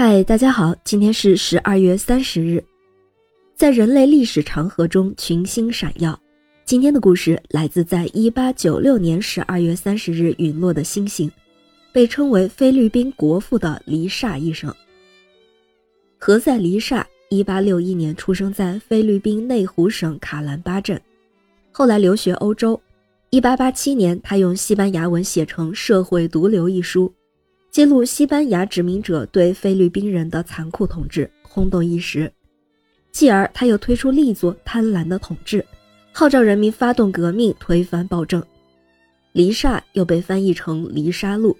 嗨，大家好，今天是十二月三十日，在人类历史长河中群星闪耀。今天的故事来自在一八九六年十二月三十日陨落的星星，被称为菲律宾国父的黎刹医生。何塞·黎刹，一八六一年出生在菲律宾内湖省卡兰巴镇，后来留学欧洲。一八八七年，他用西班牙文写成《社会毒瘤》一书。揭露西班牙殖民者对菲律宾人的残酷统治，轰动一时。继而，他又推出另一座《贪婪的统治》，号召人民发动革命，推翻暴政。黎刹又被翻译成《黎沙路》，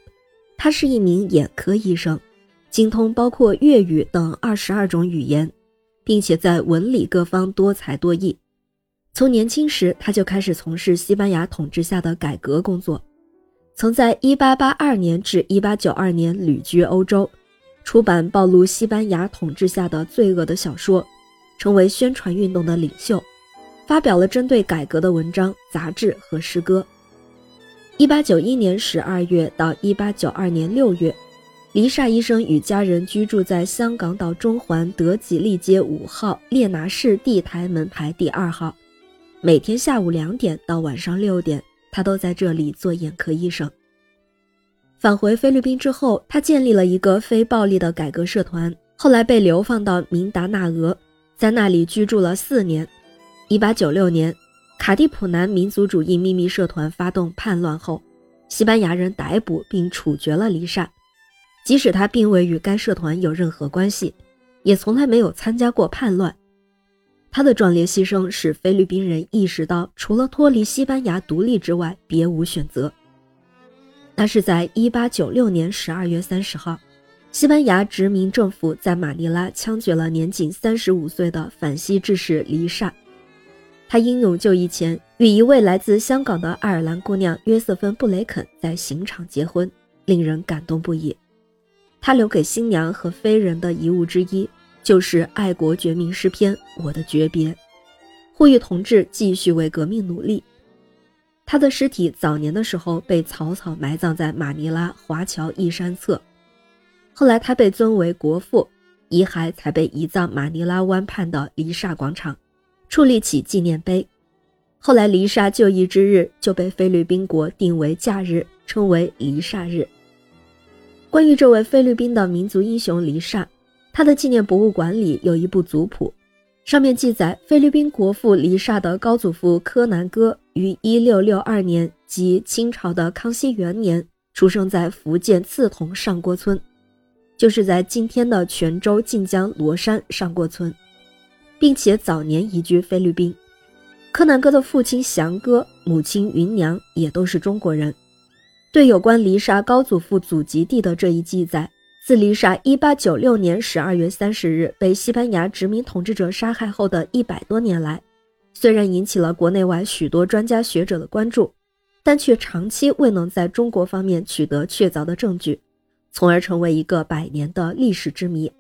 他是一名眼科医生，精通包括粤语等二十二种语言，并且在文理各方多才多艺。从年轻时，他就开始从事西班牙统治下的改革工作。曾在1882年至1892年旅居欧洲，出版暴露西班牙统治下的罪恶的小说，成为宣传运动的领袖，发表了针对改革的文章、杂志和诗歌。1891年12月到1892年6月，黎刹医生与家人居住在香港岛中环德吉利街五号列拿士地台门牌第二号，每天下午两点到晚上六点。他都在这里做眼科医生。返回菲律宾之后，他建立了一个非暴力的改革社团，后来被流放到明达纳俄，在那里居住了四年。1896年，卡蒂普南民族主义秘密社团发动叛乱后，西班牙人逮捕并处决了黎善，即使他并未与该社团有任何关系，也从来没有参加过叛乱。他的壮烈牺牲使菲律宾人意识到，除了脱离西班牙独立之外，别无选择。那是在1896年12月30号，西班牙殖民政府在马尼拉枪决了年仅35岁的反西志士黎刹。他英勇就义前，与一位来自香港的爱尔兰姑娘约瑟芬·布雷肯在刑场结婚，令人感动不已。他留给新娘和非人的遗物之一。就是爱国绝命诗篇《我的诀别》，呼吁同志继续为革命努力。他的尸体早年的时候被草草埋葬在马尼拉华侨义山侧，后来他被尊为国父，遗骸才被移葬马尼拉湾畔的黎刹广场，矗立起纪念碑。后来黎刹就义之日就被菲律宾国定为假日，称为黎刹日。关于这位菲律宾的民族英雄黎刹。他的纪念博物馆里有一部族谱，上面记载菲律宾国父黎刹的高祖父柯南哥于1662年即清朝的康熙元年出生在福建刺桐上郭村，就是在今天的泉州晋江罗山上郭村，并且早年移居菲律宾。柯南哥的父亲祥哥、母亲云娘也都是中国人。对有关黎刹高祖父祖籍地的这一记载。自黎刹1896年12月30日被西班牙殖民统治者杀害后的一百多年来，虽然引起了国内外许多专家学者的关注，但却长期未能在中国方面取得确凿的证据，从而成为一个百年的历史之谜。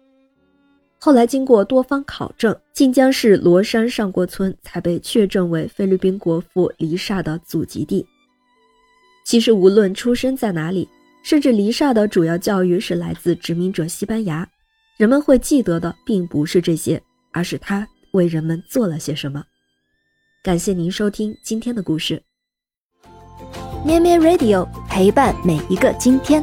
后来经过多方考证，晋江市罗山上郭村才被确证为菲律宾国父黎刹的祖籍地。其实，无论出生在哪里。甚至黎刹的主要教育是来自殖民者西班牙，人们会记得的并不是这些，而是他为人们做了些什么。感谢您收听今天的故事，咩咩 Radio 陪伴每一个今天。